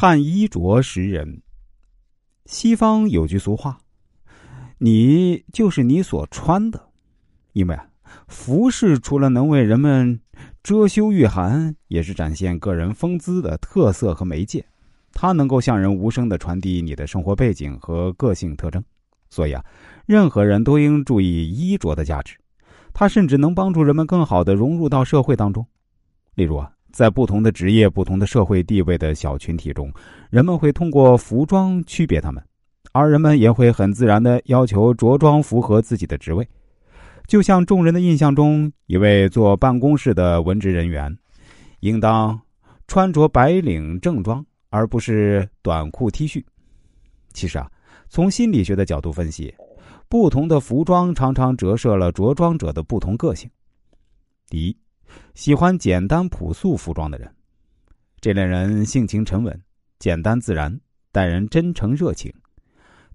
看衣着识人。西方有句俗话：“你就是你所穿的。”因为啊，服饰除了能为人们遮羞御寒，也是展现个人风姿的特色和媒介。它能够向人无声的传递你的生活背景和个性特征。所以啊，任何人都应注意衣着的价值。它甚至能帮助人们更好的融入到社会当中。例如啊。在不同的职业、不同的社会地位的小群体中，人们会通过服装区别他们，而人们也会很自然的要求着装符合自己的职位。就像众人的印象中，一位坐办公室的文职人员，应当穿着白领正装，而不是短裤 T 恤。其实啊，从心理学的角度分析，不同的服装常常折射了着装者的不同个性。第一。喜欢简单朴素服装的人，这类人性情沉稳、简单自然，待人真诚热情。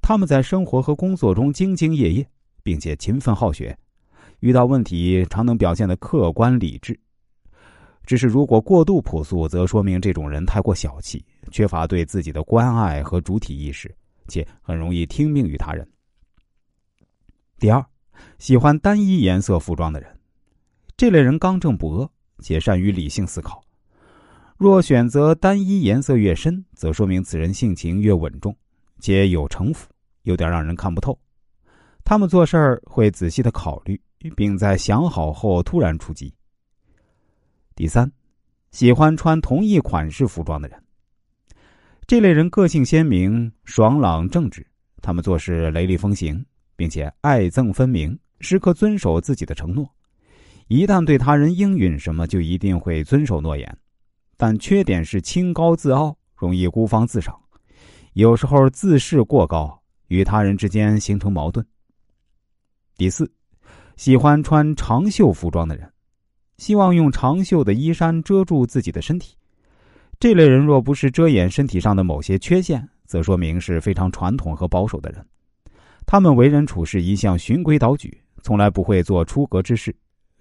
他们在生活和工作中兢兢业业，并且勤奋好学，遇到问题常能表现的客观理智。只是如果过度朴素，则说明这种人太过小气，缺乏对自己的关爱和主体意识，且很容易听命于他人。第二，喜欢单一颜色服装的人。这类人刚正不阿，且善于理性思考。若选择单一颜色越深，则说明此人性情越稳重，且有城府，有点让人看不透。他们做事儿会仔细的考虑，并在想好后突然出击。第三，喜欢穿同一款式服装的人。这类人个性鲜明、爽朗正直，他们做事雷厉风行，并且爱憎分明，时刻遵守自己的承诺。一旦对他人应允什么，就一定会遵守诺言，但缺点是清高自傲，容易孤芳自赏，有时候自视过高，与他人之间形成矛盾。第四，喜欢穿长袖服装的人，希望用长袖的衣衫遮住自己的身体。这类人若不是遮掩身体上的某些缺陷，则说明是非常传统和保守的人。他们为人处事一向循规蹈矩，从来不会做出格之事。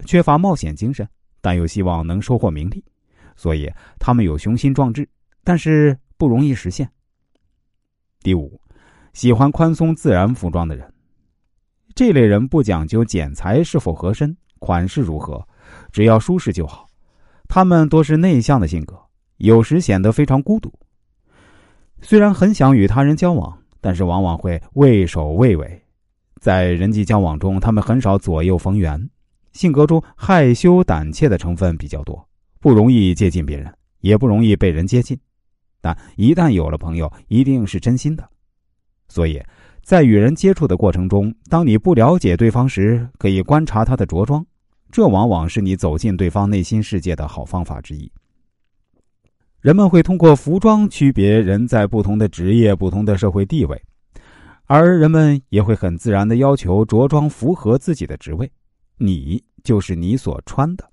缺乏冒险精神，但又希望能收获名利，所以他们有雄心壮志，但是不容易实现。第五，喜欢宽松自然服装的人，这类人不讲究剪裁是否合身、款式如何，只要舒适就好。他们多是内向的性格，有时显得非常孤独。虽然很想与他人交往，但是往往会畏首畏尾，在人际交往中，他们很少左右逢源。性格中害羞胆怯的成分比较多，不容易接近别人，也不容易被人接近。但一旦有了朋友，一定是真心的。所以，在与人接触的过程中，当你不了解对方时，可以观察他的着装，这往往是你走进对方内心世界的好方法之一。人们会通过服装区别人在不同的职业、不同的社会地位，而人们也会很自然的要求着装符合自己的职位。你就是你所穿的。